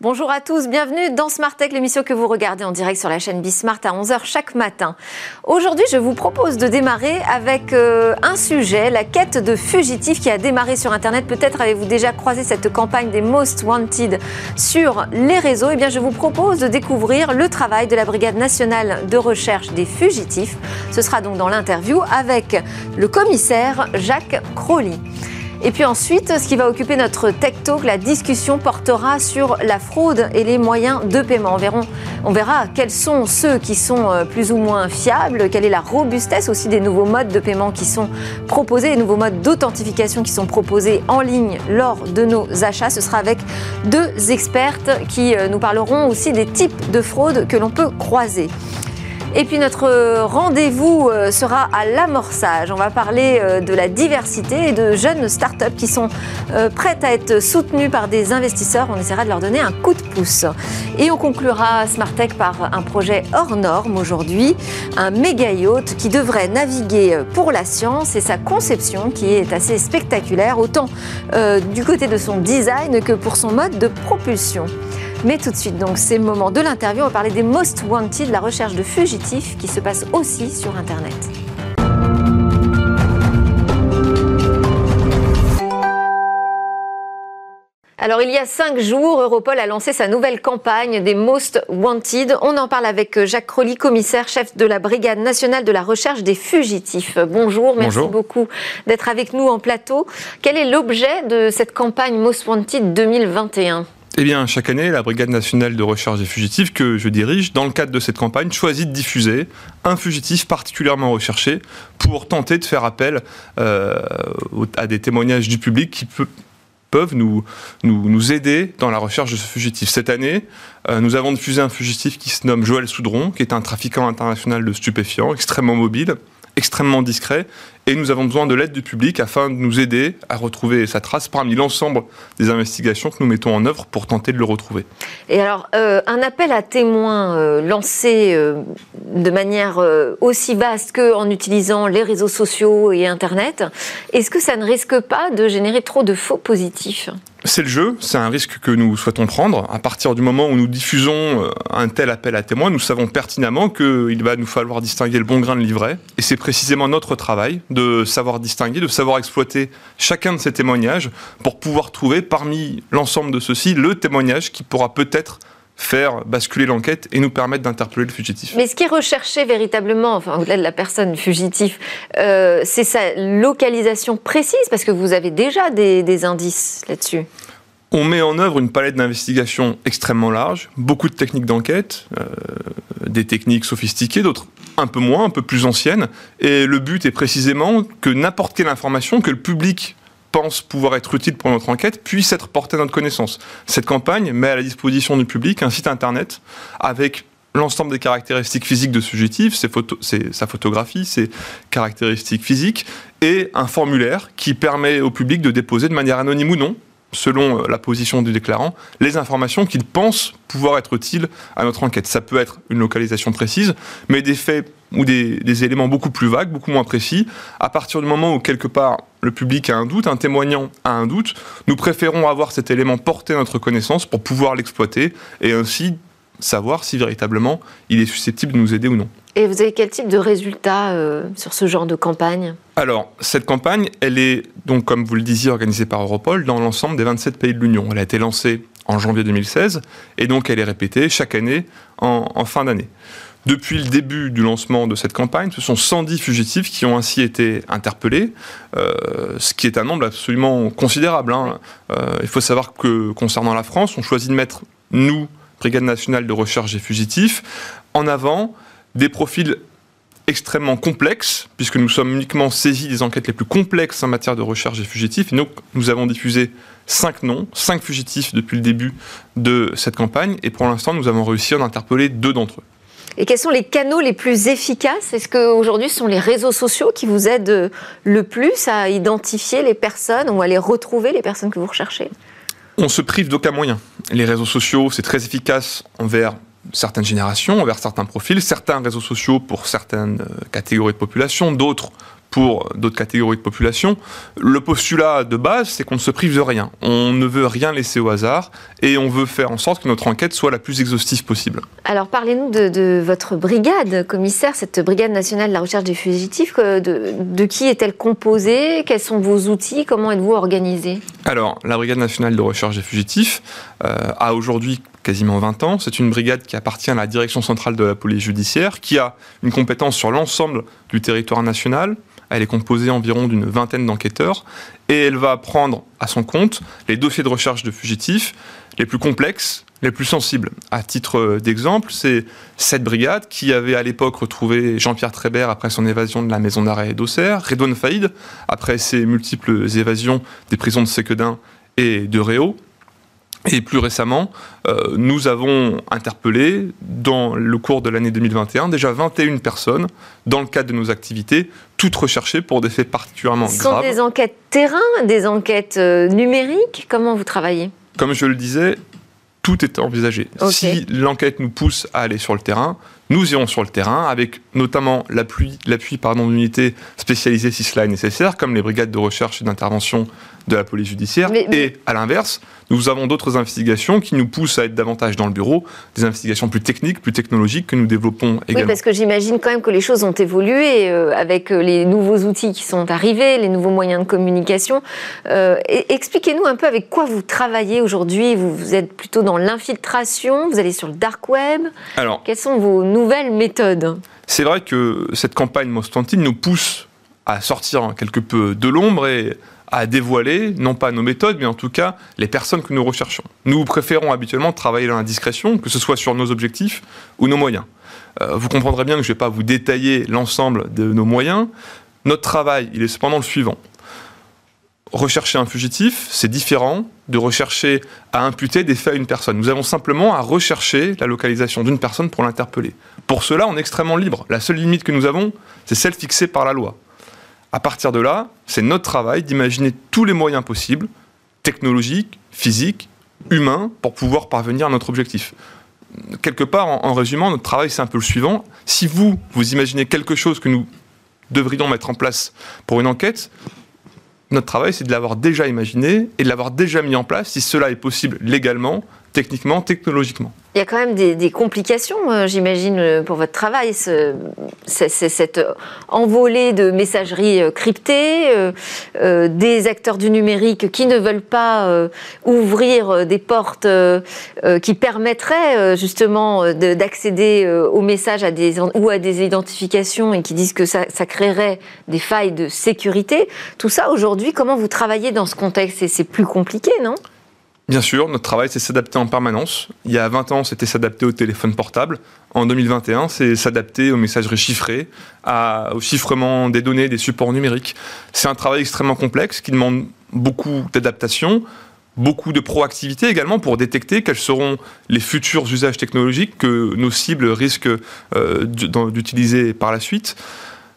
Bonjour à tous, bienvenue dans Smart Tech, l'émission que vous regardez en direct sur la chaîne Bismart à 11h chaque matin. Aujourd'hui, je vous propose de démarrer avec euh, un sujet, la quête de fugitifs qui a démarré sur Internet. Peut-être avez-vous déjà croisé cette campagne des Most Wanted sur les réseaux. Eh bien, je vous propose de découvrir le travail de la Brigade nationale de recherche des fugitifs. Ce sera donc dans l'interview avec le commissaire Jacques Crowley. Et puis ensuite, ce qui va occuper notre Tech Talk, la discussion portera sur la fraude et les moyens de paiement. On, verra quels sont ceux qui sont euh, plus ou moins fiables, quelle est la robustesse aussi des nouveaux modes de paiement qui sont proposés, les nouveaux modes d'authentification qui sont proposés en ligne lors de nos achats. Ce sera avec deux expertes qui euh, nous parleront aussi des types de fraude que l'on peut croiser. Et puis notre rendez-vous euh, sera à l'amorçage. On va parler euh, de la diversité et de jeunes startups qui sont euh, prêtes à être soutenues par des investisseurs. On essaiera de leur donner un coup de pouce. Et on conclura Smartech par un projet hors norme aujourd'hui, un méga yacht qui devrait naviguer pour la science et sa conception qui est assez spectaculaire, autant du côté de son design que pour son mode de propulsion. Mais tout de suite, donc, c'est le moment de l'interview. On va parler des Most Wanted, la recherche de fugitifs qui se passe aussi sur Internet. Alors il y a cinq jours, Europol a lancé sa nouvelle campagne des Most Wanted. On en parle avec Jacques Crolly, commissaire chef de la Brigade nationale de la recherche des fugitifs. Bonjour, merci beaucoup d'être avec nous en plateau. Quel est l'objet de cette campagne Most Wanted 2021 eh bien, chaque année, la Brigade nationale de recherche des fugitifs que je dirige, dans le cadre de cette campagne, choisit de diffuser un fugitif particulièrement recherché pour tenter de faire appel euh, à des témoignages du public qui peuvent nous, aider dans la recherche de ce fugitif. Cette année, euh, nous avons diffusé un fugitif qui se nomme Joël Soudron, qui est un trafiquant international de stupéfiants, extrêmement mobile, extrêmement discret et nous avons besoin de l'aide du public afin de nous aider à retrouver sa trace parmi l'ensemble des investigations que nous mettons en œuvre pour tenter de le retrouver. Et alors, euh, un appel à témoins euh, lancé euh, de manière aussi vaste qu'en utilisant les réseaux sociaux et Internet, est-ce que ça ne risque pas de générer trop de faux positifs? C'est le jeu, c'est un risque que nous souhaitons prendre. À partir du moment où nous diffusons euh, un tel appel à témoins, nous savons pertinemment qu'il va nous falloir distinguer le bon grain de livret. Et c'est précisément notre travail de savoir distinguer, de savoir exploiter chacun de ces témoignages pour pouvoir trouver parmi l'ensemble de ceux-ci le témoignage qui pourra peut-être faire basculer l'enquête et nous permettre d'interpeller le fugitif. Mais ce qui est recherché véritablement, enfin au-delà de la personne fugitive, euh, c'est sa localisation précise, parce que vous avez déjà des, indices là-dessus. On met en œuvre une palette d'investigation extrêmement large, beaucoup de techniques d'enquête, euh, des techniques sophistiquées, d'autres un peu moins, un peu plus anciennes. Et le but est précisément que n'importe quelle information que le public pense pouvoir être utile pour notre enquête puisse être portée à notre connaissance. Cette campagne met à la disposition du public un site internet avec l'ensemble des caractéristiques physiques de subjectif, sa photographie, ses caractéristiques physiques, et un formulaire qui permet au public de déposer de manière anonyme ou non, selon euh, la position du déclarant, les informations qu'il pense pouvoir être utiles à notre enquête. Ça peut être une localisation précise, mais des faits ou des, éléments beaucoup plus vagues, beaucoup moins précis. À partir du moment où quelque part le public a un doute, un témoignant a un doute, nous préférons avoir cet élément porté à notre connaissance pour pouvoir l'exploiter et ainsi savoir si véritablement il est susceptible de nous aider ou non. Et vous avez quel type de résultats euh, sur ce genre de campagne? Alors, cette campagne, elle est donc, comme vous le disiez, organisée par Europol dans l'ensemble des 27 pays de l'Union. Elle a été lancée en janvier 2016 et donc elle est répétée chaque année en fin d'année. Depuis le début du lancement de cette campagne, ce sont 110 fugitifs qui ont ainsi été interpellés, euh, ce qui est un nombre absolument considérable. Hein. Euh, il faut savoir que concernant la France, on choisit de mettre, nous, Brigade nationale de recherche des fugitifs, en avant des profils extrêmement complexes, puisque nous sommes uniquement saisis des enquêtes les plus complexes en matière de recherche des fugitifs. Et donc, nous avons diffusé cinq noms, cinq fugitifs depuis le début de cette campagne, et pour l'instant, nous avons réussi à en interpeller deux d'entre eux. Et quels sont les canaux les plus efficaces? Est-ce qu'aujourd'hui, ce sont les réseaux sociaux qui vous aident le plus à identifier les personnes ou à les retrouver, les personnes que vous recherchez? On se prive d'aucun moyen. Les réseaux sociaux, c'est très efficace envers certaines générations, envers certains profils, certains réseaux sociaux pour certaines euh, catégories de population, d'autres pour d'autres catégories de population. Le postulat de base, c'est qu'on ne se prive de rien. On ne veut rien laisser au hasard et on veut faire en sorte que notre enquête soit la plus exhaustive possible. Alors parlez-nous de, votre brigade, commissaire, cette brigade nationale de la recherche des fugitifs. De, de qui est-elle composée? Quels sont vos outils? Comment êtes-vous organisé Alors, la brigade nationale de recherche des fugitifs euh, a aujourd'hui quasiment 20 ans. C'est une brigade qui appartient à la direction centrale de la police judiciaire, qui a une compétence sur l'ensemble du territoire national, elle est composée environ d'une vingtaine d'enquêteurs et elle va prendre à son compte les dossiers de recherche de fugitifs les plus complexes, les plus sensibles. À titre d'exemple, c'est cette brigade qui avait à l'époque retrouvé Jean-Pierre Trébert après son évasion de la maison d'arrêt d'Auxerre, Redouane Faïd après ses multiples évasions des prisons de Séquedin et de Réau, et plus récemment, euh, nous avons interpellé, dans le cours de l'année 2021, déjà 21 personnes dans le cadre de nos activités, toutes recherchées pour des faits particulièrement graves. Ce sont des enquêtes terrain, des enquêtes euh, numériques? Comment vous travaillez? Comme je le disais, tout est envisagé. Si l'enquête nous pousse à aller sur le terrain, nous irons sur le terrain avec notamment l'appui, l'appui d'unités spécialisées si cela est nécessaire, comme les brigades de recherche et d'intervention de la police judiciaire. Et à l'inverse, nous avons d'autres investigations qui nous poussent à être davantage dans le bureau, des investigations plus techniques, plus technologiques que nous développons également. Oui, parce que j'imagine quand même que les choses ont évolué euh, avec euh, les nouveaux outils qui sont arrivés, les nouveaux moyens de communication. Euh, expliquez-nous un peu avec quoi vous travaillez aujourd'hui. Vous, vous, êtes plutôt dans l'infiltration, vous allez sur le dark web. Alors, quelles sont vos nouvelles méthodes? C'est vrai que cette campagne Mostantine nous pousse à sortir quelque peu de l'ombre et à dévoiler, non pas nos méthodes, mais en tout cas les personnes que nous recherchons. Nous préférons habituellement travailler dans la discrétion, que ce soit sur nos objectifs ou nos moyens. Euh, vous comprendrez bien que je ne vais pas vous détailler l'ensemble de nos moyens. Notre travail, il est cependant le suivant. Rechercher un fugitif, c'est différent de rechercher à imputer des faits à une personne. Nous avons simplement à rechercher la localisation d'une personne pour l'interpeller. Pour cela, on est extrêmement libre. La seule limite que nous avons, c'est celle fixée par la loi. À partir de là, c'est notre travail d'imaginer tous les moyens possibles, technologiques, physiques, humains, pour pouvoir parvenir à notre objectif. Quelque part, en, résumant, notre travail, c'est un peu le suivant. Si vous, vous imaginez quelque chose que nous devrions mettre en place pour une enquête, notre travail, c'est de l'avoir déjà imaginé et de l'avoir déjà mis en place, si cela est possible légalement, techniquement, technologiquement. Il y a quand même des, complications, euh, j'imagine, euh, pour votre travail. C'est cette envolée de messagerie euh, cryptée, des acteurs du numérique qui ne veulent pas ouvrir des portes qui permettraient justement d'accéder aux messages ou à des identifications et qui disent que ça, ça créerait des failles de sécurité. Tout ça, aujourd'hui, comment vous travaillez dans ce contexte? C'est plus compliqué, non? Bien sûr, notre travail, c'est s'adapter en permanence. Il y a 20 ans, c'était s'adapter au téléphone portable. En 2021, c'est s'adapter aux messageries chiffrées, au chiffrement des données, des supports numériques. C'est un travail extrêmement complexe qui demande beaucoup d'adaptation, beaucoup de proactivité également pour détecter quels seront les futurs usages technologiques que nos cibles risquent euh, d'utiliser par la suite.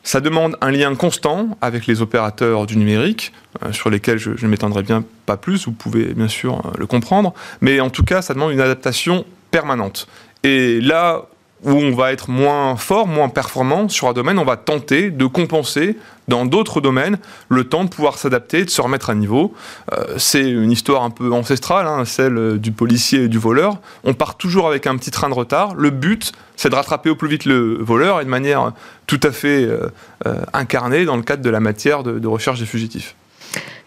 Ça demande un lien constant avec les opérateurs du numérique, euh, sur lesquels je, ne m'étendrai bien pas plus, vous pouvez bien sûr euh, le comprendre, mais en tout cas, ça demande une adaptation permanente. Et là où on va être moins fort, moins performant sur un domaine, on va tenter de compenser dans d'autres domaines le temps de pouvoir s'adapter, de se remettre à niveau. Euh, c'est une histoire un peu ancestrale, hein, celle du policier et du voleur. On part toujours avec un petit train de retard. Le but, c'est de rattraper au plus vite le voleur et de manière tout à fait euh, euh, incarnée dans le cadre de la matière de, recherche des fugitifs.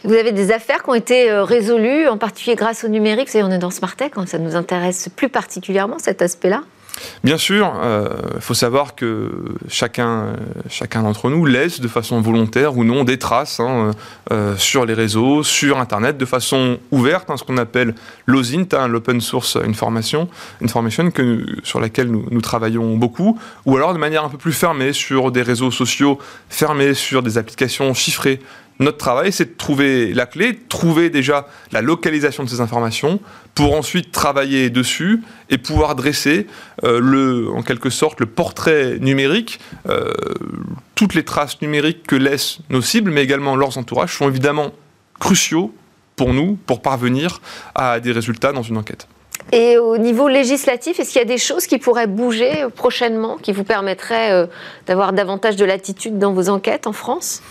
Vous avez des affaires qui ont été résolues, en particulier grâce au numérique. Vous savez, on est dans Smartech, hein, ça nous intéresse plus particulièrement cet aspect-là. Bien sûr, il euh, faut savoir que chacun, d'entre nous laisse de façon volontaire ou non des traces hein, euh, sur les réseaux, sur Internet, de façon ouverte, hein, ce qu'on appelle l'OSINT, hein, l'Open Source Information, sur laquelle nous, nous, travaillons beaucoup, ou alors de manière un peu plus fermée sur des réseaux sociaux fermés, sur des applications chiffrées, notre travail, c'est de trouver la clé, trouver déjà la localisation de ces informations, pour ensuite travailler dessus et pouvoir dresser euh, le, en quelque sorte le portrait numérique. Euh, toutes les traces numériques que laissent nos cibles, mais également leurs entourages, sont évidemment cruciaux pour nous pour parvenir à des résultats dans une enquête. Et au niveau législatif, est-ce qu'il y a des choses qui pourraient bouger prochainement, qui vous permettraient euh, d'avoir davantage de latitude dans vos enquêtes en France?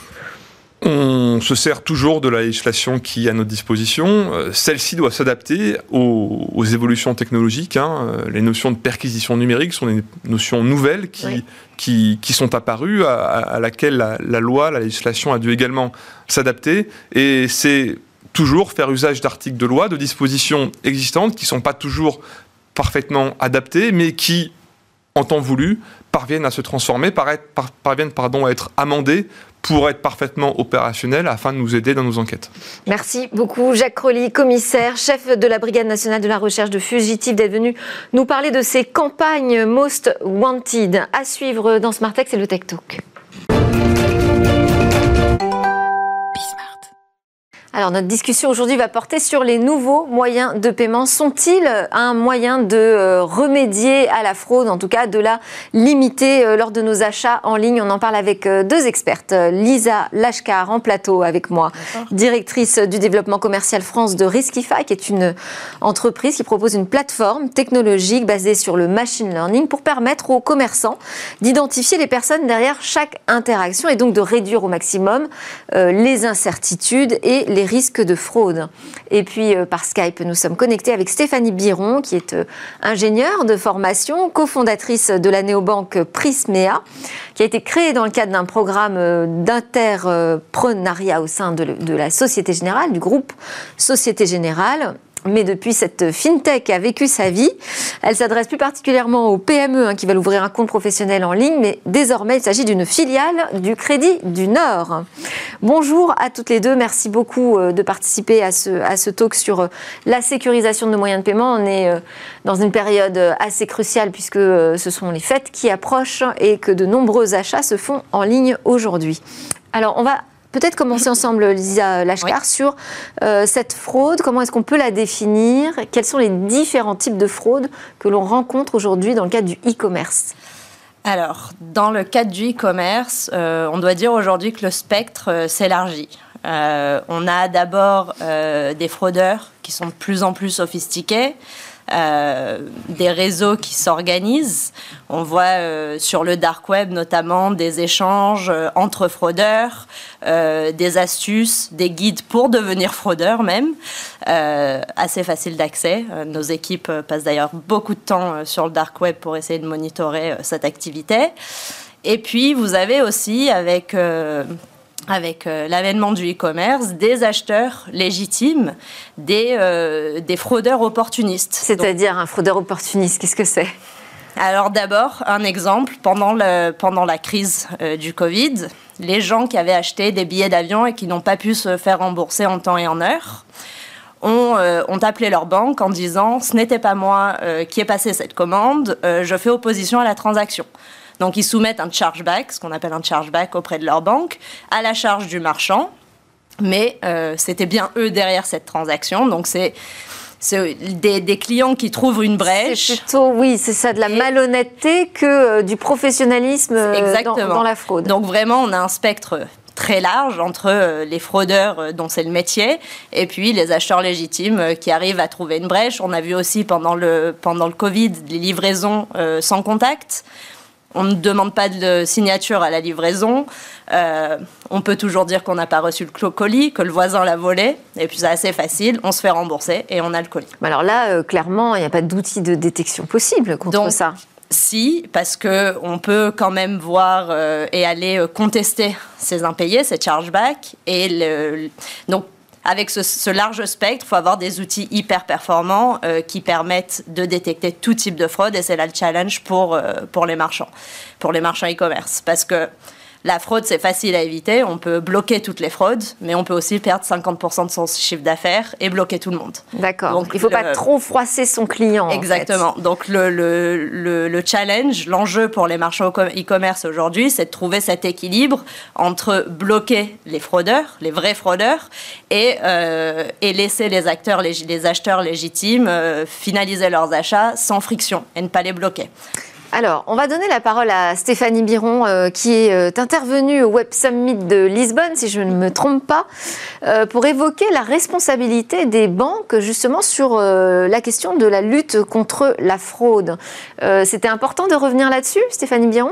On se sert toujours de la législation qui est à notre disposition. Euh, celle-ci doit s'adapter aux, évolutions technologiques. Hein. Euh, les notions de perquisition numérique sont des notions nouvelles qui, qui, sont apparues, à, à laquelle la, la, loi, la législation a dû également s'adapter. Et c'est toujours faire usage d'articles de loi, de dispositions existantes qui ne sont pas toujours parfaitement adaptées, mais qui, en temps voulu, parviennent à se transformer, parviennent pardon, à être amendées pour être parfaitement opérationnels afin de nous aider dans nos enquêtes. Merci beaucoup Jacques Crolly, commissaire, chef de la Brigade nationale de la recherche de fugitifs, d'être venu nous parler de ces campagnes Most Wanted. À suivre dans Smart Tech, c'est le Tech Talk. Alors notre discussion aujourd'hui va porter sur les nouveaux moyens de paiement. Sont-ils un moyen de euh, remédier à la fraude, en tout cas de la limiter euh, lors de nos achats en ligne? On en parle avec euh, deux expertes. Lisa Lashkar en plateau avec moi, directrice du développement commercial France de Riskify, qui est une entreprise qui propose une plateforme technologique basée sur le machine learning pour permettre aux commerçants d'identifier les personnes derrière chaque interaction et donc de réduire au maximum les incertitudes et les risques de fraude. Et puis euh, par Skype, nous sommes connectés avec Stéphanie Biron, qui est euh, ingénieure de formation, cofondatrice de la néobanque Prismea, qui a été créée dans le cadre d'un programme euh, d'interpreneuriat au sein de la Société Générale, du groupe Société Générale mais depuis cette fintech a vécu sa vie. Elle s'adresse plus particulièrement aux PME hein, qui veulent ouvrir un compte professionnel en ligne, mais désormais il s'agit d'une filiale du Crédit du Nord. Bonjour à toutes les deux, merci beaucoup euh, de participer à ce, à ce talk sur euh, la sécurisation de nos moyens de paiement. On est euh, dans une période assez cruciale puisque ce sont les fêtes qui approchent et que de nombreux achats se font en ligne aujourd'hui. Alors on va peut-être commencer ensemble, Lisa Lashkar, sur euh, cette fraude. Comment est-ce qu'on peut la définir? Quels sont les différents types de fraude que l'on rencontre aujourd'hui dans le cadre du e-commerce? Alors, dans le cadre du e-commerce, euh, on doit dire aujourd'hui que le spectre euh, s'élargit. on a d'abord des fraudeurs qui sont de plus en plus sophistiqués, euh, des réseaux qui s'organisent. On voit euh, sur le dark web notamment des échanges euh, entre fraudeurs, des astuces, des guides pour devenir fraudeur même, assez facile d'accès. nos équipes passent d'ailleurs beaucoup de temps sur le dark web pour essayer de monitorer cette activité. Et puis vous avez aussi avec avec euh, l'avènement du e-commerce, des acheteurs légitimes, des, euh, des fraudeurs opportunistes. C'est-à-dire un fraudeur opportuniste, qu'est-ce que c'est? Alors d'abord, un exemple, pendant, le, pendant la crise euh, du Covid, les gens qui avaient acheté des billets d'avion et qui n'ont pas pu se faire rembourser en temps et en heure, ont, ont appelé leur banque en disant ce n'était pas moi qui ai passé cette commande, je fais opposition à la transaction. Donc ils soumettent un chargeback, ce qu'on appelle un chargeback auprès de leur banque, à la charge du marchand. Mais euh, c'était bien eux derrière cette transaction. Donc c'est des, clients qui trouvent une brèche. C'est plutôt, oui, c'est ça, de la malhonnêteté que euh, du professionnalisme euh, dans, la fraude. Donc vraiment, on a un spectre très large entre les fraudeurs dont c'est le métier et puis les acheteurs légitimes qui arrivent à trouver une brèche. On a vu aussi pendant le, pendant le Covid les livraisons sans contact. On ne demande pas de signature à la livraison. Euh, on peut toujours dire qu'on n'a pas reçu le colis, que le voisin l'a volé. Et puis c'est assez facile, on se fait rembourser et on a le colis. alors là, euh, clairement, il n'y a pas d'outil de détection possible contre ça. Si, parce que on peut quand même voir euh, et aller contester ces impayés, ces chargebacks. Et le, donc avec ce, large spectre, il faut avoir des outils hyper performants euh, qui permettent de détecter tout type de fraude. Et c'est là le challenge pour, euh, pour les marchands, pour les marchands e-commerce. Parce que la fraude, c'est facile à éviter. On peut bloquer toutes les fraudes, mais on peut aussi perdre 50% de son chiffre d'affaires et bloquer tout le monde. D'accord. Donc, il ne faut pas trop froisser son client. Exactement. Donc, le, le, le, challenge, l'enjeu pour les marchands e-commerce aujourd'hui, c'est de trouver cet équilibre entre bloquer les fraudeurs, les vrais fraudeurs, et, euh, et laisser les, acteurs, les, acheteurs légitimes euh, finaliser leurs achats sans friction et ne pas les bloquer. Alors, on va donner la parole à Stéphanie Biron, euh, qui est euh, intervenue au Web Summit de Lisbonne, si je ne me trompe pas, euh, pour évoquer la responsabilité des banques, justement, sur la question de la lutte contre la fraude. C'était important de revenir là-dessus, Stéphanie Biron?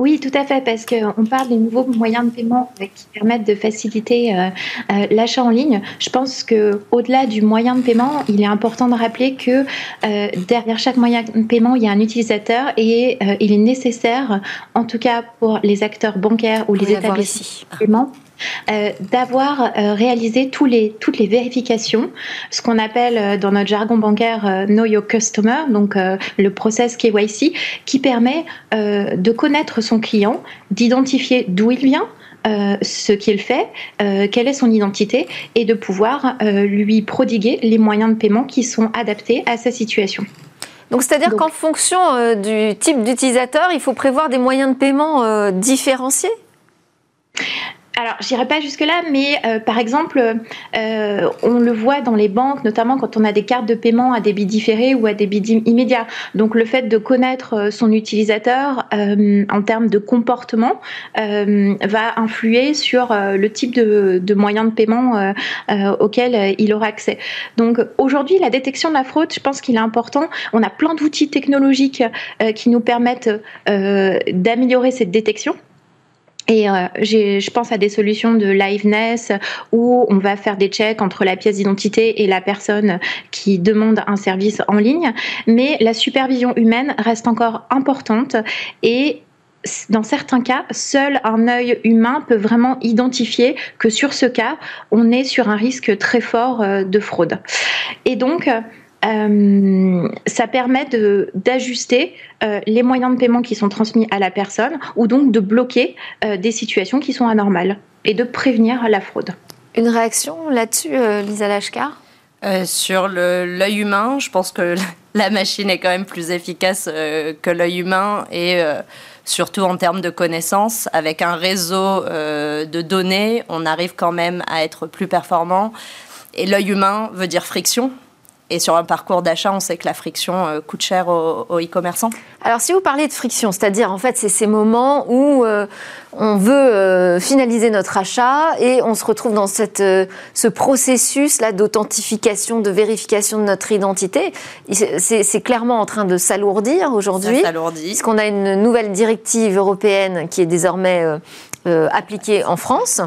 Oui, tout à fait, parce qu'on parle des nouveaux moyens de paiement qui permettent de faciliter euh, euh, l'achat en ligne. Je pense que au-delà du moyen de paiement, il est important de rappeler que euh, derrière chaque moyen de paiement, il y a un utilisateur et il est nécessaire, en tout cas pour les acteurs bancaires ou les établissements de paiement, euh, d'avoir euh, réalisé tous les, toutes les vérifications, ce qu'on appelle euh, dans notre jargon bancaire Know Your Customer, donc le process KYC, qui permet de connaître son client, d'identifier d'où il vient, ce qu'il fait, quelle est son identité, et de pouvoir lui prodiguer les moyens de paiement qui sont adaptés à sa situation. Donc, c'est-à-dire qu'en fonction du type d'utilisateur, il faut prévoir des moyens de paiement différenciés? Alors, j'irai pas jusque-là, mais euh, par exemple, euh, on le voit dans les banques, notamment quand on a des cartes de paiement à débit différé ou à débit immédiat. Donc, le fait de connaître euh, son utilisateur en termes de comportement va influer sur le type de, de moyen de paiement auquel il aura accès. Donc, aujourd'hui, la détection de la fraude, je pense qu'il est important. On a plein d'outils technologiques qui nous permettent d'améliorer cette détection. Et euh, je pense à des solutions de liveness où on va faire des checks entre la pièce d'identité et la personne qui demande un service en ligne. Mais la supervision humaine reste encore importante et dans certains cas, seul un œil humain peut vraiment identifier que sur ce cas, on est sur un risque très fort euh, de fraude. Et donc, euh, ça permet d'ajuster euh, les moyens de paiement qui sont transmis à la personne ou donc de bloquer euh, des situations qui sont anormales et de prévenir la fraude. Une réaction là-dessus, Lisa Lashkar Sur l'œil humain, je pense que la machine est quand même plus efficace que l'œil humain et surtout en termes de connaissances. Avec un réseau de données, on arrive quand même à être plus performant. Et l'œil humain veut dire friction. Et sur un parcours d'achat, on sait que la friction euh, coûte cher aux, e-commerçants. Alors, si vous parlez de friction, c'est-à-dire en fait, c'est ces moments où euh, on veut euh, finaliser notre achat et on se retrouve dans cette, ce processus-là d'authentification, de vérification de notre identité. C'est clairement en train de s'alourdir aujourd'hui. Ça s'alourdit. Puisqu'on a une nouvelle directive européenne qui est désormais appliquée en France.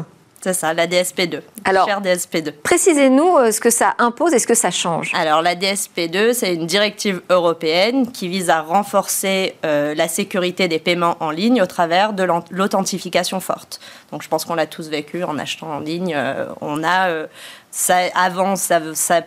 C'est ça, la DSP2. Alors, DSP2. Précisez-nous euh, ce que ça impose et ce que ça change. Alors, la DSP2, c'est une directive européenne qui vise à renforcer euh, la sécurité des paiements en ligne au travers de l'authentification forte. Donc, je pense qu'on l'a tous vécu en achetant en ligne. Euh, on a ça, avant, ça,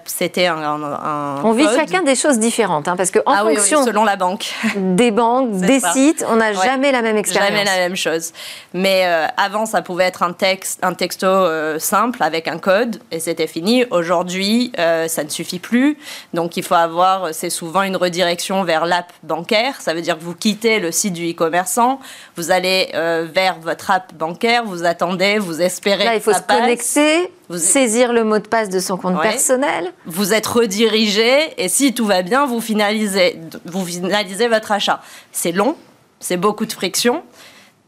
c'était un, On vit chacun des choses différentes, hein, parce que en ah fonction selon la banque, des banques, des sites, on n'a jamais la même expérience. Jamais la même chose. Mais euh, avant, ça pouvait être un texte, un texto euh, simple avec un code, et c'était fini. Aujourd'hui, euh, ça ne suffit plus. Donc, il faut avoir, c'est souvent une redirection vers l'app bancaire. Ça veut dire que vous quittez le site du e-commerçant, vous allez vers votre app bancaire, vous attendez, vous espérez. Là, il faut se connecter vous saisir le mot de passe de son compte personnel. Vous êtes redirigé et si tout va bien, vous finalisez, vous finalisez votre achat. C'est long, c'est beaucoup de friction.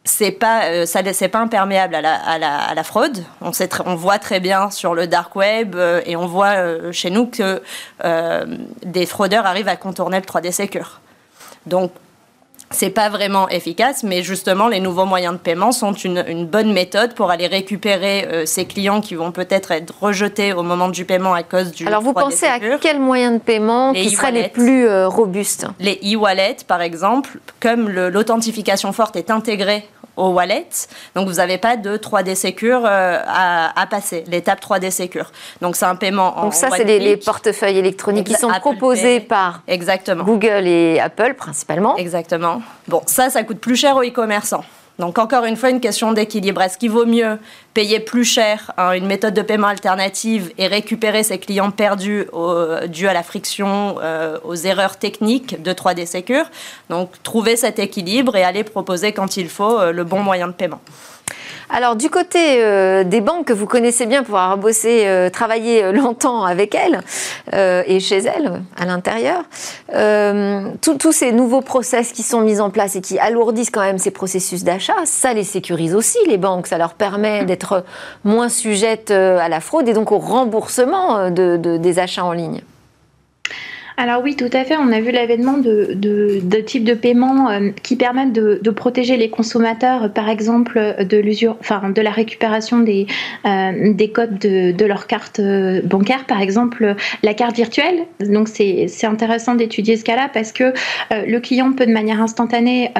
C'est pas, euh, ça, c'est pas imperméable à la, à la, fraude. On, sait on voit très bien sur le dark web euh, et on voit euh, chez nous que des fraudeurs arrivent à contourner le 3D Secure. Donc c'est pas vraiment efficace, mais justement, les nouveaux moyens de paiement sont une, bonne méthode pour aller récupérer euh, ces clients qui vont peut-être être rejetés au moment du paiement à cause du. Alors, vous pensez à quels moyens de paiement qui seraient les plus euh, robustes? Les e-wallets, par exemple, comme l'authentification forte est intégrée au wallet. Donc vous n'avez pas de 3D Secure euh, à, passer, l'étape 3D Secure. Donc c'est un paiement en Donc ça, c'est les, portefeuilles électroniques qui sont proposés par Exactement. Google et Apple principalement. Exactement. Bon, ça, ça coûte plus cher aux e-commerçants. Donc encore une fois, une question d'équilibre. Est-ce qu'il vaut mieux payer plus cher hein, une méthode de paiement alternative et récupérer ses clients perdus au, à la friction, euh, aux erreurs techniques de 3D Secure Donc trouver cet équilibre et aller proposer quand il faut euh, le bon moyen de paiement. Alors du côté euh, des banques que vous connaissez bien pour avoir bossé, euh, travaillé euh, longtemps avec elles et chez elles à l'intérieur, tous ces nouveaux process qui sont mis en place et qui alourdissent quand même ces processus d'achat, ça les sécurise aussi les banques, ça leur permet d'être moins sujettes à la fraude et donc au remboursement des achats en ligne. Alors oui, tout à fait. On a vu l'avènement de, de, types de paiements euh, qui permettent de, protéger les consommateurs, par exemple de l'usure, enfin de la récupération des, euh, des codes de, de leur carte euh, bancaire, par exemple la carte virtuelle. Donc c'est intéressant d'étudier ce cas-là parce que le client peut de manière instantanée,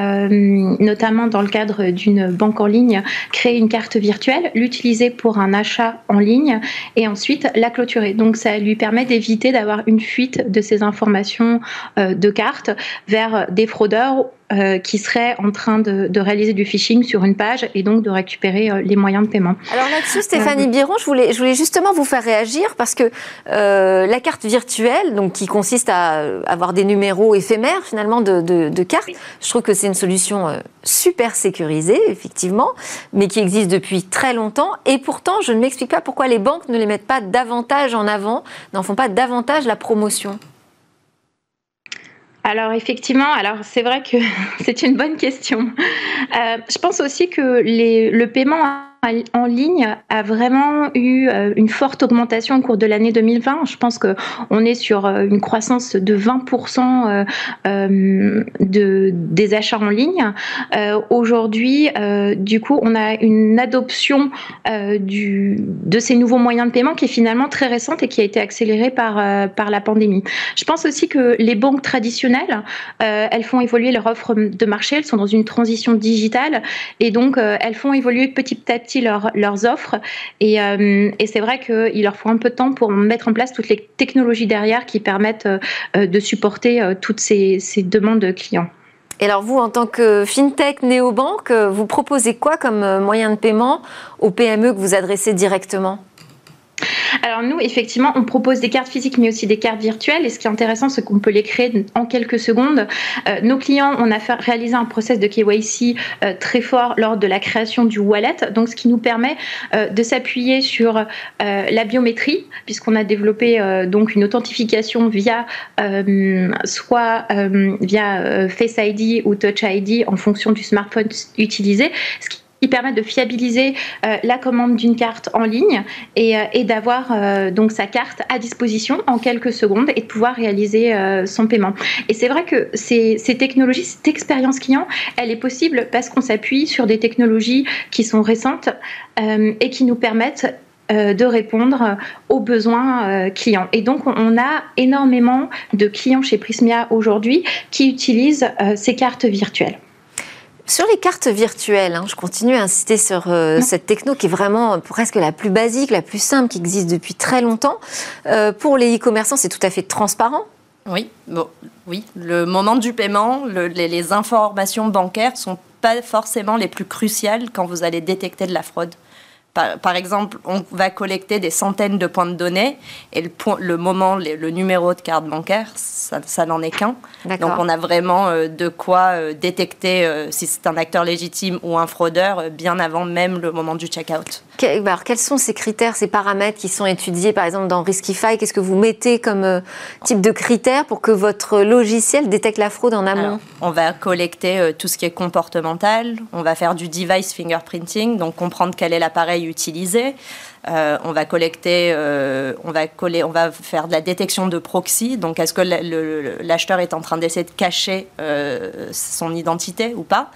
notamment dans le cadre d'une banque en ligne, créer une carte virtuelle, l'utiliser pour un achat en ligne et ensuite la clôturer. Donc ça lui permet d'éviter d'avoir une fuite de ces informations informations euh, de cartes vers des fraudeurs euh, qui seraient en train de, réaliser du phishing sur une page et donc de récupérer euh, les moyens de paiement. Alors là-dessus, Stéphanie Biron, je voulais, je voulais justement vous faire réagir parce que la carte virtuelle, donc qui consiste à avoir des numéros éphémères finalement de, de, cartes, je trouve que c'est une solution super sécurisée, effectivement, mais qui existe depuis très longtemps. Et pourtant, je ne m'explique pas pourquoi les banques ne les mettent pas davantage en avant, n'en font pas davantage la promotion. Alors effectivement, alors c'est vrai que c'est une bonne question. Euh, je pense aussi que le paiement en ligne a vraiment eu euh, une forte augmentation au cours de l'année 2020. Je pense qu'on est sur euh, une croissance de 20% euh, de, des achats en ligne. Aujourd'hui, du coup, on a une adoption de ces nouveaux moyens de paiement qui est finalement très récente et qui a été accélérée par, par la pandémie. Je pense aussi que les banques traditionnelles, elles font évoluer leur offre de marché, elles sont dans une transition digitale et donc elles font évoluer petit à petit leurs offres. Euh, et, c'est vrai qu'il leur faut un peu de temps pour mettre en place toutes les technologies derrière qui permettent euh, de supporter euh, toutes ces, ces demandes clients. Et alors vous, en tant que fintech néobanque, vous proposez quoi comme moyen de paiement aux PME que vous adressez directement? Alors nous, effectivement, on propose des cartes physiques, mais aussi des cartes virtuelles. Et ce qui est intéressant, c'est qu'on peut les créer en quelques secondes. Euh, nos clients, on a réalisé un process de KYC euh, très fort lors de la création du wallet, donc ce qui nous permet euh, de s'appuyer sur la biométrie, puisqu'on a développé donc une authentification via soit via Face ID ou Touch ID en fonction du smartphone utilisé, qui permet de fiabiliser euh, la commande d'une carte en ligne et, euh, d'avoir euh, donc sa carte à disposition en quelques secondes et de pouvoir réaliser son paiement. Et c'est vrai que ces, ces, technologies, cette expérience client, elle est possible parce qu'on s'appuie sur des technologies qui sont récentes et qui nous permettent de répondre aux besoins clients. Et donc, on a énormément de clients chez Prismia aujourd'hui qui utilisent ces cartes virtuelles. Sur les cartes virtuelles, hein, je continue à insister sur euh, cette techno qui est vraiment presque la plus basique, la plus simple, qui existe depuis très longtemps. Euh, pour les e-commerçants, c'est tout à fait transparent. Oui, bon, oui. Le moment du paiement, les, les, informations bancaires sont pas forcément les plus cruciales quand vous allez détecter de la fraude. Par, exemple, on va collecter des centaines de points de données et le, le moment, le, numéro de carte bancaire, ça, ça n'en est qu'un. Donc on a vraiment euh, de quoi euh, détecter euh, si c'est un acteur légitime ou un fraudeur bien avant même le moment du check-out. Bah, alors, quels sont ces critères, ces paramètres qui sont étudiés par exemple dans Riskify Qu'est-ce que vous mettez comme type de critères pour que votre logiciel détecte la fraude en amont? On va collecter tout ce qui est comportemental, on va faire du device fingerprinting, donc comprendre quel est l'appareil utilisé. Euh, on va collecter, euh, on va coller, on va faire de la détection de proxy. Donc, est-ce que l'acheteur est en train d'essayer de cacher euh, son identité ou pas?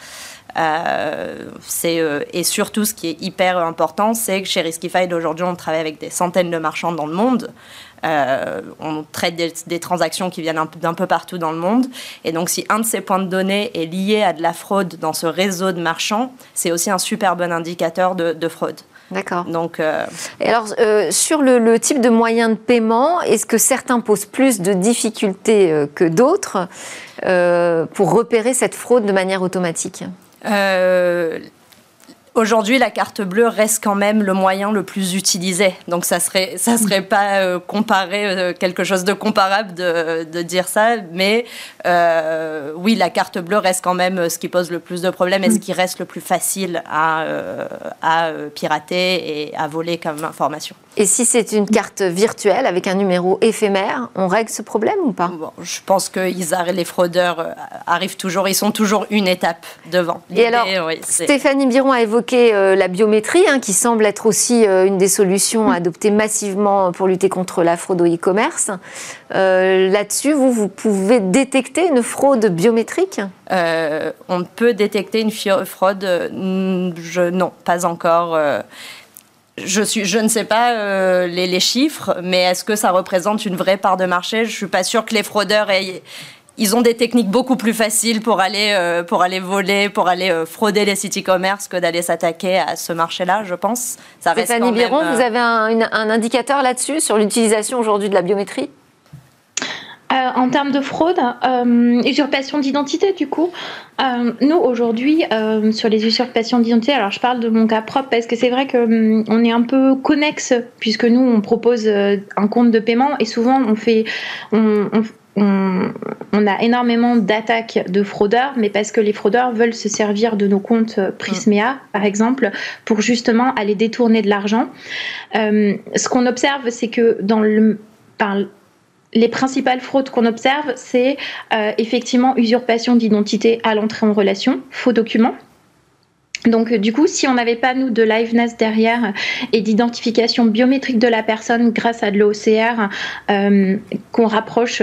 Et surtout, ce qui est hyper important, c'est que chez Riskified aujourd'hui, on travaille avec des centaines de marchands dans le monde. On traite des, transactions qui viennent d'un peu partout dans le monde. Et donc, si un de ces points de données est lié à de la fraude dans ce réseau de marchands, c'est aussi un super bon indicateur de fraude. D'accord. Donc, euh, Et alors, euh, sur le, type de moyen de paiement, est-ce que certains posent plus de difficultés euh, que d'autres pour repérer cette fraude de manière automatique? Aujourd'hui, la carte bleue reste quand même le moyen le plus utilisé. Donc, ça serait, ça serait pas euh, comparé euh, quelque chose de comparable de, de dire ça. Mais euh, oui, la carte bleue reste quand même ce qui pose le plus de problèmes et ce qui reste le plus facile à, à pirater et à voler comme information. Et si c'est une carte virtuelle avec un numéro éphémère, on règle ce problème ou pas? Je pense que les fraudeurs arrivent toujours, ils sont toujours une étape devant. Et alors, Stéphanie Biron a évoqué euh, la biométrie, hein, qui semble être aussi euh, une des solutions mm. adoptées massivement pour lutter contre la fraude au e-commerce. Euh, là-dessus, vous, vous pouvez détecter une fraude biométrique? On peut détecter une fraude je, Non, pas encore. Je, suis, je ne sais pas les, les, chiffres, mais est-ce que ça représente une vraie part de marché? Je ne suis pas sûre que les fraudeurs aient, ils ont des techniques beaucoup plus faciles pour aller, euh, pour aller voler, pour aller euh, frauder les sites e-commerce que d'aller s'attaquer à ce marché-là, je pense. Ça reste Stéphanie Biron, vous avez un, un indicateur là-dessus sur l'utilisation aujourd'hui de la biométrie? En termes de fraude, usurpation d'identité, du coup, nous aujourd'hui sur les usurpations d'identité, alors je parle de mon cas propre parce que c'est vrai qu'on on est un peu connexe puisque nous on propose un compte de paiement et souvent on fait, on, a énormément d'attaques de fraudeurs, mais parce que les fraudeurs veulent se servir de nos comptes Prismea, par exemple, pour justement aller détourner de l'argent. Euh, ce qu'on observe, c'est que dans le, les principales fraudes qu'on observe, c'est euh, effectivement usurpation d'identité à l'entrée en relation, faux documents. Donc du coup, si on n'avait pas nous de liveness derrière et d'identification biométrique de la personne grâce à de l'OCR euh, qu'on rapproche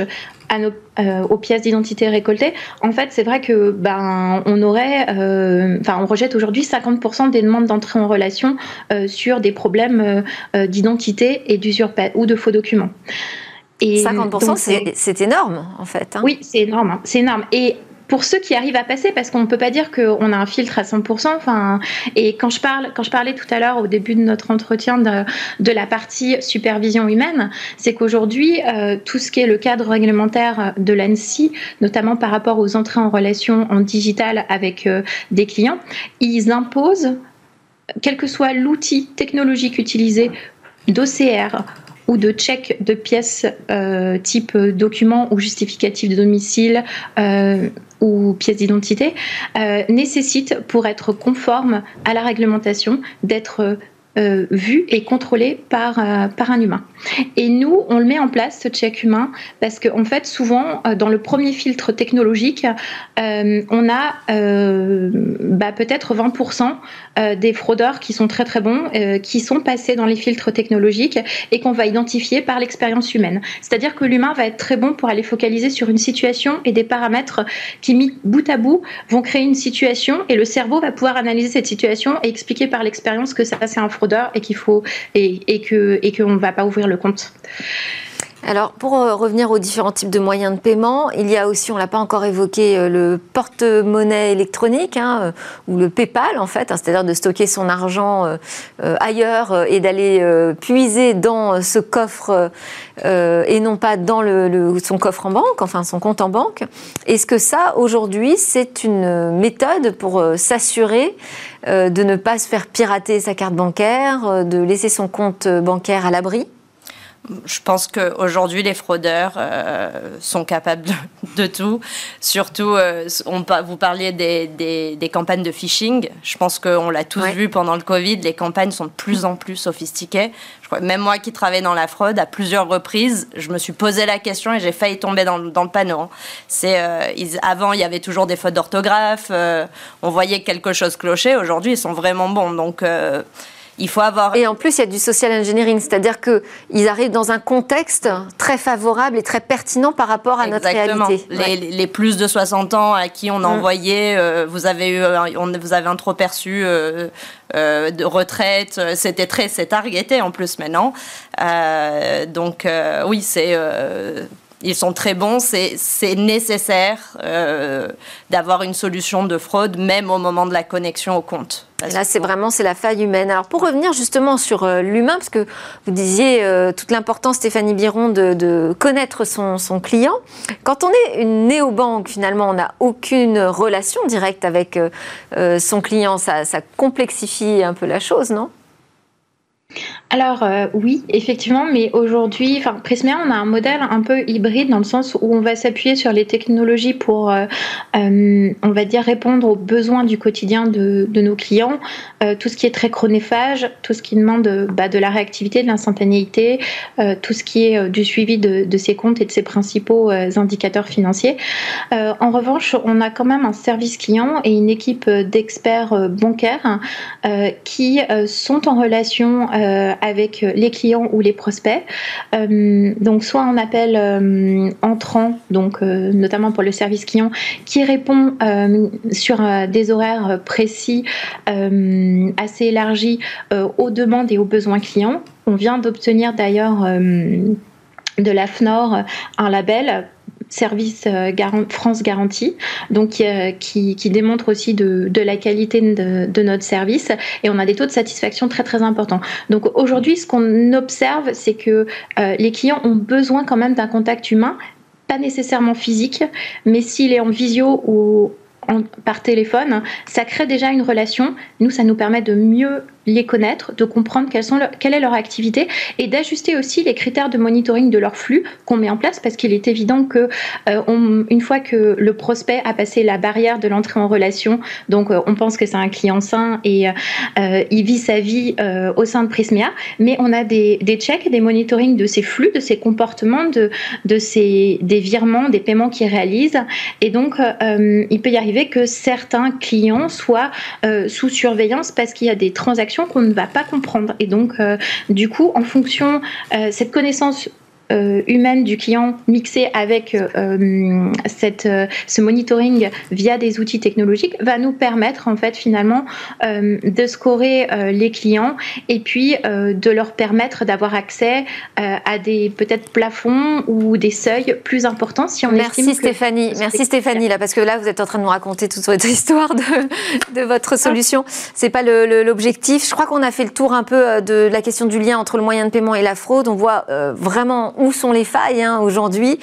euh, aux pièces d'identité récoltées, en fait, c'est vrai que ben on euh, on rejette aujourd'hui 50% des demandes d'entrée en relation euh, sur des problèmes d'identité ou de faux documents. Et 50%, c'est énorme, en fait. Hein. Oui, c'est énorme. Hein. C'est énorme. Et pour ceux qui arrivent à passer, parce qu'on ne peut pas dire qu'on a un filtre à 100%. Enfin, et quand je, parle, quand je parlais tout à l'heure au début de notre entretien de, de la partie supervision humaine, c'est qu'aujourd'hui, euh, tout ce qui est le cadre réglementaire de l'ANSI, notamment par rapport aux entrées en relation en digital avec euh, des clients, ils imposent, quel que soit l'outil technologique utilisé, d'OCR ou de check de pièces euh, type document ou justificatif de domicile euh, ou pièce d'identité euh, nécessite pour être conforme à la réglementation d'être euh, vu et contrôlé par, euh, par un humain. Et nous, on le met en place, ce check humain, parce qu'en en fait, souvent, euh, dans le premier filtre technologique, on a bah, peut-être 20% des fraudeurs qui sont très très bons, qui sont passés dans les filtres technologiques et qu'on va identifier par l'expérience humaine. C'est-à-dire que l'humain va être très bon pour aller focaliser sur une situation et des paramètres qui, mis bout à bout, vont créer une situation et le cerveau va pouvoir analyser cette situation et expliquer par l'expérience que ça c'est un et qu'il faut et, et que et qu'on ne va pas ouvrir le compte. Alors, pour euh, revenir aux différents types de moyens de paiement, il y a aussi, on l'a pas encore évoqué, euh, le porte-monnaie électronique hein, euh, ou le PayPal en fait, hein, c'est-à-dire de stocker son argent ailleurs et d'aller puiser dans ce coffre et non pas dans le, son coffre en banque, enfin son compte en banque. Est-ce que ça, aujourd'hui, c'est une méthode pour s'assurer de ne pas se faire pirater sa carte bancaire, de laisser son compte bancaire à l'abri? Je pense qu'aujourd'hui, les fraudeurs euh, sont capables de, tout. Surtout, euh, on, vous parliez des, des, campagnes de phishing. Je pense qu'on l'a tous vu pendant le Covid. Les campagnes sont de plus en plus sophistiquées. Je crois, même moi qui travaille dans la fraude, à plusieurs reprises, je me suis posé la question et j'ai failli tomber dans, dans le panneau. Hein. C'est, euh, avant, il y avait toujours des fautes d'orthographe. on voyait quelque chose clocher. Aujourd'hui, ils sont vraiment bons. Donc, il faut avoir. Et en plus, il y a du social engineering, c'est-à-dire qu'ils arrivent dans un contexte très favorable et très pertinent par rapport à notre réalité. Les, les, plus de 60 ans à qui on a mm. envoyé, euh, vous avez eu, on, vous avez un trop perçu euh, euh, de retraite, c'était très, c'est targeté en plus maintenant. donc oui, c'est ils sont très bons. C'est nécessaire euh, d'avoir une solution de fraude, même au moment de la connexion au compte. là, c'est vraiment c'est la faille humaine. Alors, pour revenir justement sur euh, l'humain, parce que vous disiez euh, toute l'importance, Stéphanie Biron, de, connaître son, client. Quand on est une néobanque, finalement, on n'a aucune relation directe avec son client. Ça, ça complexifie un peu la chose, non? Alors euh, oui, effectivement, mais aujourd'hui, enfin Prismia, on a un modèle un peu hybride dans le sens où on va s'appuyer sur les technologies pour, euh, euh, on va dire, répondre aux besoins du quotidien de, nos clients, tout ce qui est très chronophage, tout ce qui demande bah, de la réactivité, de l'instantanéité, tout ce qui est du suivi de, de, ses comptes et de ses principaux indicateurs financiers. en revanche, on a quand même un service client et une équipe d'experts bancaires qui sont en relation avec les clients ou les prospects. Euh, donc soit un appel euh, entrant, donc notamment pour le service client, qui répond sur des horaires précis, assez élargis aux demandes et aux besoins clients. On vient d'obtenir d'ailleurs de l'AFNOR un label service euh, France Garantie, donc euh, qui, démontre aussi de, la qualité de, notre service et on a des taux de satisfaction très très importants. Donc aujourd'hui, ce qu'on observe, c'est que euh, les clients ont besoin quand même d'un contact humain, pas nécessairement physique, mais s'il est en visio ou par téléphone, ça crée déjà une relation. Nous, ça nous permet de mieux les connaître, de comprendre quelles sont quelle est leur activité et d'ajuster aussi les critères de monitoring de leur flux qu'on met en place parce qu'il est évident que euh, une fois que le prospect a passé la barrière de l'entrée en relation, donc euh, on pense que c'est un client sain et euh, il vit sa vie au sein de Prismia, mais on a des, des checks, des monitorings de ses flux, de ses comportements, de, de ses, des virements, des paiements qu'il réalise et donc il peut y arriver que certains clients soient sous surveillance parce qu'il y a des transactions qu'on ne va pas comprendre. Et donc, euh, du coup, en fonction, euh, cette connaissance euh, humaine du client mixée avec euh, cette, euh, ce monitoring via des outils technologiques va nous permettre en fait finalement de scorer les clients et puis de leur permettre d'avoir accès à des peut-être plafonds ou des seuils plus importants si on merci Stéphanie. merci Stéphanie là parce que là vous êtes en train de nous raconter toute votre histoire de, de votre solution. C'est pas l'objectif. Je crois qu'on a fait le tour un peu de la question du lien entre le moyen de paiement et la fraude. On voit vraiment où sont les failles hein, aujourd'hui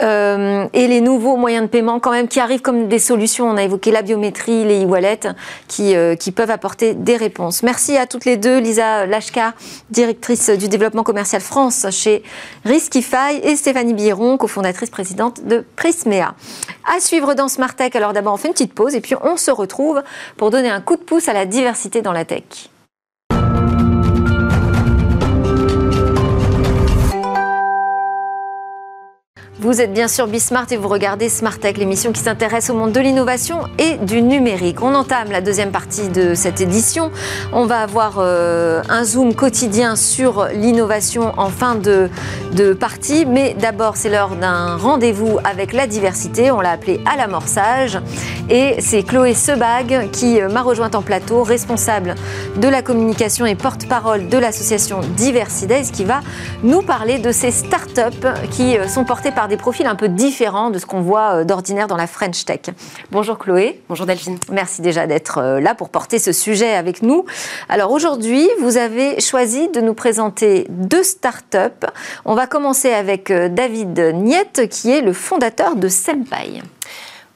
euh, et les nouveaux moyens de paiement quand même qui arrivent comme des solutions. On a évoqué la biométrie, les e-wallets qui, euh, qui peuvent apporter des réponses. Merci à toutes les deux, Lisa Lachka, directrice du développement commercial France chez Riskify et Stéphanie Biron, cofondatrice présidente de Prismea. À suivre dans Smart Tech. Alors d'abord on fait une petite pause et puis on se retrouve pour donner un coup de pouce à la diversité dans la tech. Vous êtes bien sûr Bismart et vous regardez Smart Tech, l'émission qui s'intéresse au monde de l'innovation et du numérique. On entame la deuxième partie de cette édition. On va avoir euh, un zoom quotidien sur l'innovation en fin de, partie. Mais d'abord, c'est l'heure d'un rendez-vous avec la diversité. On l'a appelé à l'amorçage. Et c'est Chloé Sebag qui euh, m'a rejointe en plateau, responsable de la communication et porte-parole de l'association Diversidays, qui va nous parler de ces startups qui euh, sont portées par des profils un peu différents de ce qu'on voit euh, d'ordinaire dans la French Tech. Bonjour Chloé. Bonjour Delphine. Merci déjà d'être euh, là pour porter ce sujet avec nous. Alors aujourd'hui, vous avez choisi de nous présenter deux startups. On va commencer avec euh, David Niette, qui est le fondateur de Senpai.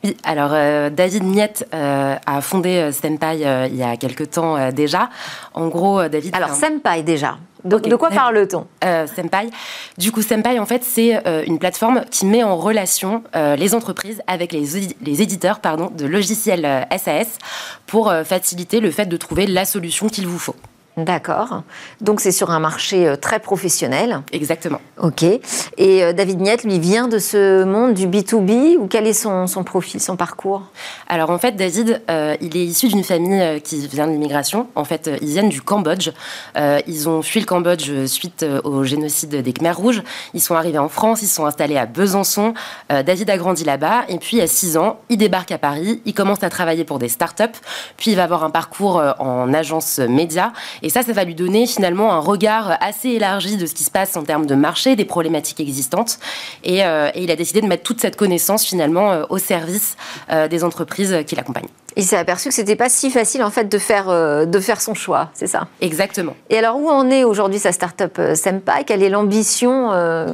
Oui, alors David Niette a fondé Senpai il y a quelques temps déjà. En gros, David. Alors Senpai déjà. De, quoi parle-t-on euh, Senpai. Du coup, Senpai, en fait, c'est euh, une plateforme qui met en relation euh, les entreprises avec les, les éditeurs pardon, de logiciels SAS pour faciliter le fait de trouver la solution qu'il vous faut. D'accord. Donc c'est sur un marché euh, très professionnel. Exactement. Ok. Et euh, David Niette, lui, vient de ce monde du B2B ou quel est son, profil, son parcours? Alors en fait, David, euh, il est issu d'une famille qui vient de l'immigration. En fait, ils viennent du Cambodge. ils ont fui le Cambodge suite au génocide des Khmers rouges. Ils sont arrivés en France, ils sont installés à Besançon. David a grandi là-bas et puis à 6 ans, il débarque à Paris. Il commence à travailler pour des startups. Puis il va avoir un parcours en agence média Et ça, ça va lui donner finalement un regard assez élargi de ce qui se passe en termes de marché, des problématiques existantes. Et, et il a décidé de mettre toute cette connaissance finalement au service des entreprises qui l'accompagnent. Il s'est aperçu que c'était pas si facile en fait de faire, euh, de faire son choix, c'est ça? Exactement. Et alors où en est aujourd'hui sa start-up euh, Senpai? Quelle est l'ambition euh,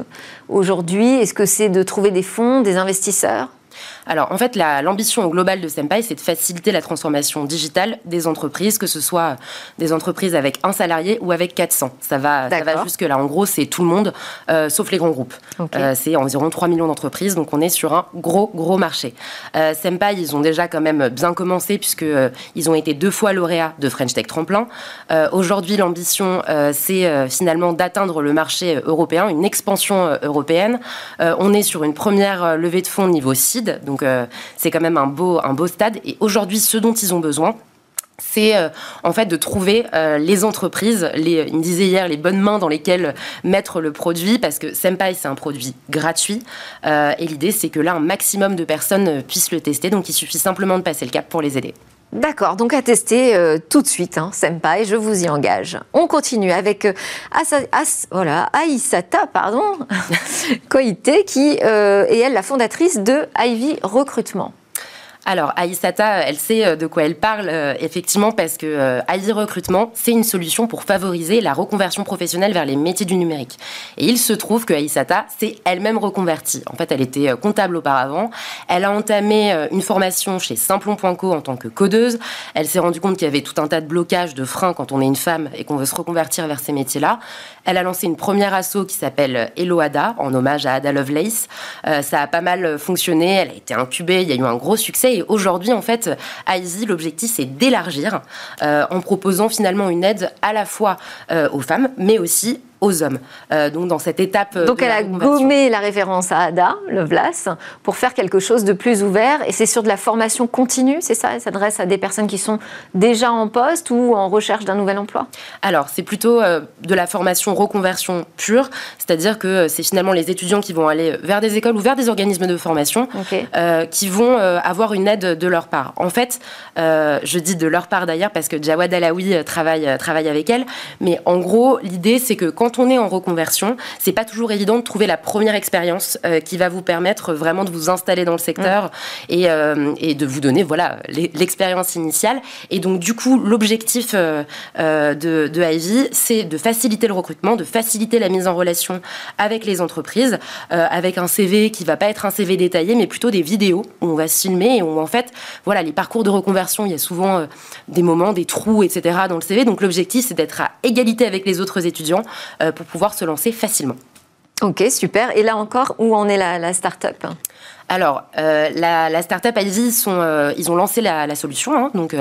aujourd'hui? Est-ce que c'est de trouver des fonds, des investisseurs? Alors, en fait, l'ambition globale de Senpai, c'est de faciliter la transformation digitale des entreprises, que ce soit des entreprises avec un salarié ou avec 400. Ça va, ça va jusque-là. En gros, c'est tout le monde, euh, sauf les grands groupes. Euh, c'est environ 3 millions d'entreprises, donc on est sur un gros, gros marché. Euh, Senpai, ils ont déjà quand même bien commencé, puisqu'ils ils ont été deux fois lauréats de French Tech Tremplin. Aujourd'hui, l'ambition, c'est finalement d'atteindre le marché européen, une expansion européenne. on est sur une première levée de fonds niveau CID, donc euh, c'est quand même un beau, un beau stade. Et aujourd'hui, ce dont ils ont besoin, c'est euh, en fait de trouver euh, les entreprises, les, il me disait hier, les bonnes mains dans lesquelles mettre le produit, parce que Senpai, c'est un produit gratuit. et l'idée, c'est que là, un maximum de personnes puissent le tester. Donc, il suffit simplement de passer le cap pour les aider. D'accord, donc à tester tout de suite, hein, Senpai, je vous y engage. On continue avec voilà, Aïsata pardon, Koite, qui est elle la fondatrice de Ivy Recrutement. Alors, Aïsata, elle sait euh, de quoi elle parle, euh, effectivement, parce que euh, Recrutement, c'est une solution pour favoriser la reconversion professionnelle vers les métiers du numérique. Et il se trouve que Aïsata s'est elle-même reconvertie. En fait, elle était euh, comptable auparavant. Elle a entamé une formation chez Simplon.co en tant que codeuse. Elle s'est rendue compte qu'il y avait tout un tas de blocages, de freins quand on est une femme et qu'on veut se reconvertir vers ces métiers-là. Elle a lancé une première asso qui s'appelle Hello Ada, en hommage à Ada Lovelace. ça a pas mal fonctionné. Elle a été incubée. Il y a eu un gros succès. Et aujourd'hui, en fait, à l'objectif, c'est d'élargir euh, en proposant finalement une aide à la fois euh, aux femmes, mais aussi aux hommes. Euh, donc dans cette étape. Euh, donc elle a gommé la référence à Ada Lovelace pour faire quelque chose de plus ouvert. Et c'est sur de la formation continue, c'est ça? Elle s'adresse à des personnes qui sont déjà en poste ou en recherche d'un nouvel emploi? Alors c'est plutôt euh, de la formation reconversion pure, c'est-à-dire que c'est finalement les étudiants qui vont aller vers des écoles ou vers des organismes de formation qui vont avoir une aide de leur part. En fait, je dis de leur part d'ailleurs parce que Jawad Alaoui travaille, travaille avec elle, mais en gros l'idée c'est que quand quand on est en reconversion, c'est pas toujours évident de trouver la première expérience euh, qui va vous permettre vraiment de vous installer dans le secteur mm. euh, et, de vous donner voilà l'expérience initiale. Et donc du coup, l'objectif euh, de, de Ivy, c'est de faciliter le recrutement, de faciliter la mise en relation avec les entreprises, avec un CV qui va pas être un CV détaillé, mais plutôt des vidéos où on va se filmer et où en fait, voilà, les parcours de reconversion, il y a souvent des moments, des trous, etc. dans le CV. Donc l'objectif, c'est d'être à égalité avec les autres étudiants pour pouvoir se lancer facilement. Ok, super. Et là encore, où en est la, la start-up? Alors, euh, la, la startup Ivy, sont, euh, ils ont lancé la, solution. Hein. donc,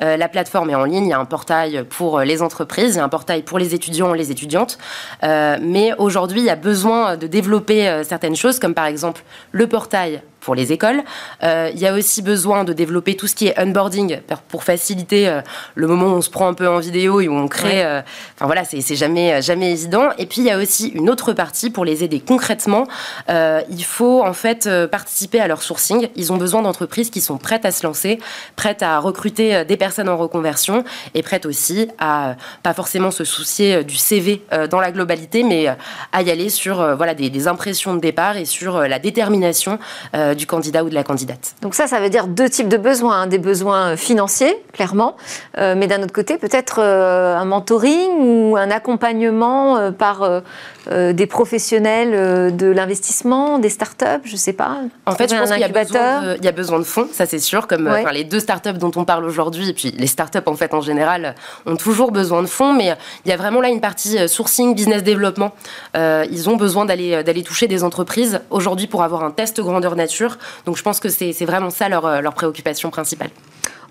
la plateforme est en ligne. Il y a un portail pour les entreprises, il y a un portail pour les étudiants, les étudiantes. mais aujourd'hui, il y a besoin de développer certaines choses, comme par exemple le portail pour les écoles. Euh, il y a aussi besoin de développer tout ce qui est onboarding pour faciliter euh, le moment où on se prend un peu en vidéo et où on crée. Euh, enfin voilà, c'est jamais, jamais évident. Et puis il y a aussi une autre partie pour les aider concrètement. il faut en fait participer à leur sourcing. Ils ont besoin d'entreprises qui sont prêtes à se lancer, prêtes à recruter des personnes en reconversion et prêtes aussi à pas forcément se soucier du CV dans la globalité, mais à y aller sur voilà des, des, impressions de départ et sur la détermination euh, du candidat ou de la candidate. Donc ça, ça veut dire deux types de besoins. Hein. Des besoins financiers, clairement, euh, mais d'un autre côté, peut-être euh, un mentoring ou un accompagnement par des professionnels de l'investissement, des startups, je ne sais pas. En fait, je pense qu'il y, a besoin de, y a besoin de fonds, ça c'est sûr, comme les deux startups dont on parle aujourd'hui, et puis les startups en fait en général ont toujours besoin de fonds, mais il y a vraiment là une partie sourcing, business développement. ils ont besoin d'aller d'aller toucher des entreprises aujourd'hui pour avoir un test grandeur nature donc je pense que c'est vraiment ça leur, euh, leur préoccupation principale.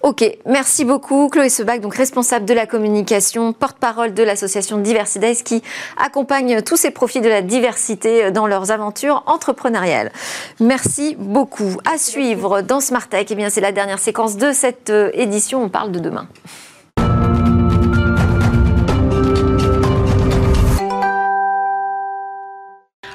Ok, merci beaucoup Chloé Sebach, donc responsable de la communication, porte-parole de l'association Diversidays qui accompagne tous ces profils de la diversité euh, dans leurs aventures entrepreneuriales. Merci beaucoup. À suivre dans Smart Tech, eh bien c'est la dernière séquence de cette euh, édition. On parle de demain.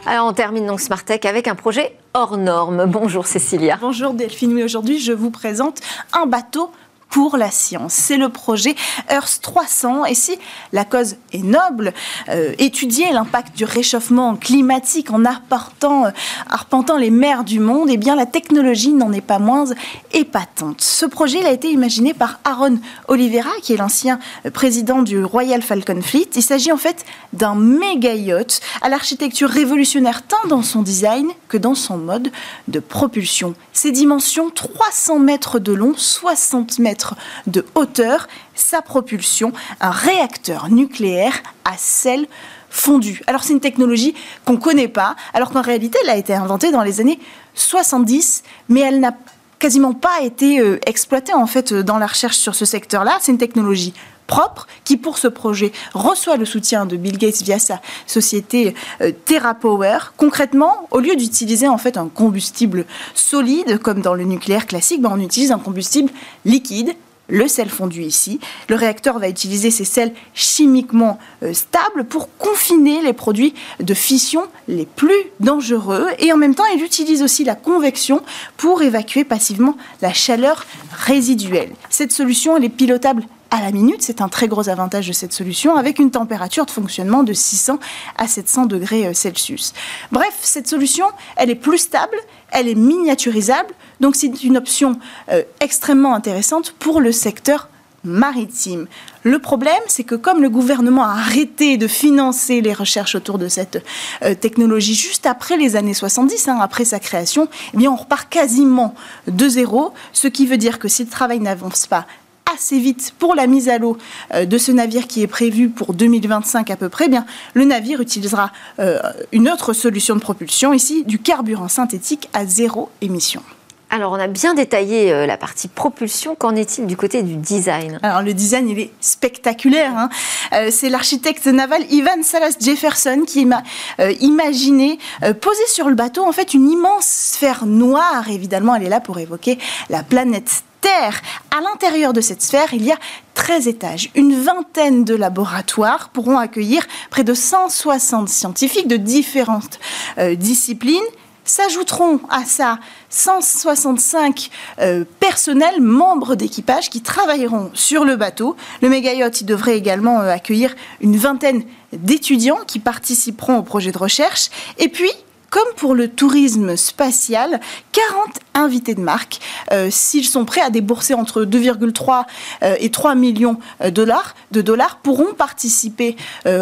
Alors on termine donc Tech avec un projet hors norme. Bonjour Cécilia. Bonjour Delphine, oui aujourd'hui je vous présente un bateau pour la science. C'est le projet Earth 300. Et si la cause est noble, euh, étudier l'impact du réchauffement climatique en arpentant, euh, arpentant les mers du monde, eh bien la technologie n'en est pas moins épatante. Ce projet a été imaginé par Aaron Oliveira, qui est l'ancien président du Royal Falcon Fleet. Il s'agit en fait d'un méga yacht à l'architecture révolutionnaire tant dans son design que dans son mode de propulsion. Ses dimensions 300 mètres de long, 60 mètres de hauteur, sa propulsion, un réacteur nucléaire à sel fondu. Alors c'est une technologie qu'on ne connaît pas, alors qu'en réalité elle a été inventée dans les années 70, mais elle n'a quasiment pas été euh, exploitée en fait euh, dans la recherche sur ce secteur-là. C'est une technologie propre qui, pour ce projet, reçoit le soutien de Bill Gates via sa société euh, TerraPower. Concrètement, au lieu d'utiliser en fait un combustible solide comme dans le nucléaire classique, ben, on utilise un combustible liquide le sel fondu ici. Le réacteur va utiliser ces sels chimiquement euh, stables pour confiner les produits de fission les plus dangereux et en même temps il utilise aussi la convection pour évacuer passivement la chaleur résiduelle. Cette solution elle est pilotable à la minute. C'est un très gros avantage de cette solution avec une température de fonctionnement de 600 à 700 degrés euh, Celsius. Bref, cette solution, elle est plus stable, elle est miniaturisable, donc c'est une option euh, extrêmement intéressante pour le secteur maritime. Le problème, c'est que comme le gouvernement a arrêté de financer les recherches autour de cette euh, technologie juste après les années 70, hein, après sa création, eh bien on repart quasiment de zéro, ce qui veut dire que si le travail n'avance pas assez vite pour la mise à l'eau euh, de ce navire qui est prévu pour 2025 à peu près, eh bien, le navire utilisera euh, une autre solution de propulsion, ici du carburant synthétique à zéro émission. Alors, on a bien détaillé euh, la partie propulsion. Qu'en est-il du côté du design? Alors, le design, il est spectaculaire. Hein. c'est l'architecte naval Ivan Salas Jefferson qui m'a imaginé poser sur le bateau en fait une immense sphère noire. Évidemment, elle est là pour évoquer la planète à l'intérieur de cette sphère, il y a 13 étages. Une vingtaine de laboratoires pourront accueillir près de 160 scientifiques de différentes euh, disciplines s'ajouteront à ça 165 euh, personnels, membres d'équipage qui travailleront sur le bateau. Le méga devrait également euh, accueillir une vingtaine d'étudiants qui participeront au projet de recherche. Et puis, comme pour le tourisme spatial, 40 invités de marque, euh, s'ils sont prêts à débourser entre 2,3 euh, et 3 millions euh, de dollars, de dollars pourront participer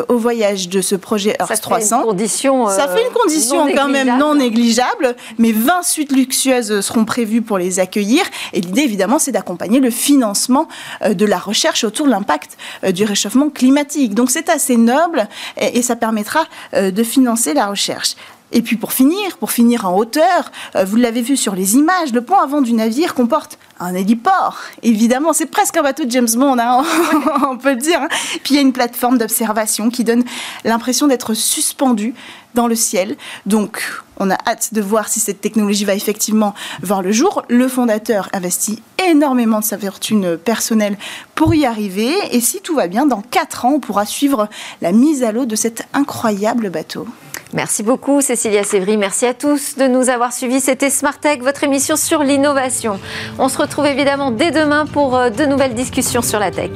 au voyage de ce projet Earth 300. condition, Ça fait une condition quand même non négligeable, mais 20 suites luxueuses seront prévues pour les accueillir. Et l'idée, évidemment, c'est d'accompagner le financement de la recherche autour de l'impact du réchauffement climatique. Donc c'est assez noble et ça permettra de financer la recherche. Et puis pour finir, pour finir en hauteur, euh, vous l'avez vu sur les images, le pont avant du navire comporte un héliport. Évidemment, c'est presque un bateau de James Bond, hein, on peut le dire. Hein. Puis il y a une plateforme d'observation qui donne l'impression d'être suspendu dans le ciel. Donc, on a hâte de voir si cette technologie va effectivement voir le jour. Le fondateur investit énormément de sa fortune personnelle pour y arriver. Et si tout va bien, dans 4 ans, on pourra suivre la mise à l'eau de cet incroyable bateau. Merci beaucoup Cécilia Sévry. Merci à tous de nous avoir suivis. C'était Smart Tech, votre émission sur l'innovation. On se retrouve évidemment dès demain pour euh, de nouvelles discussions sur la tech.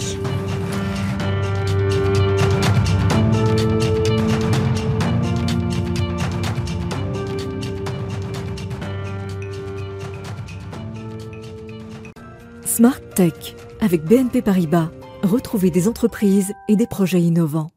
Smart Tech avec BNP Paribas. Retrouvez des entreprises et des projets innovants.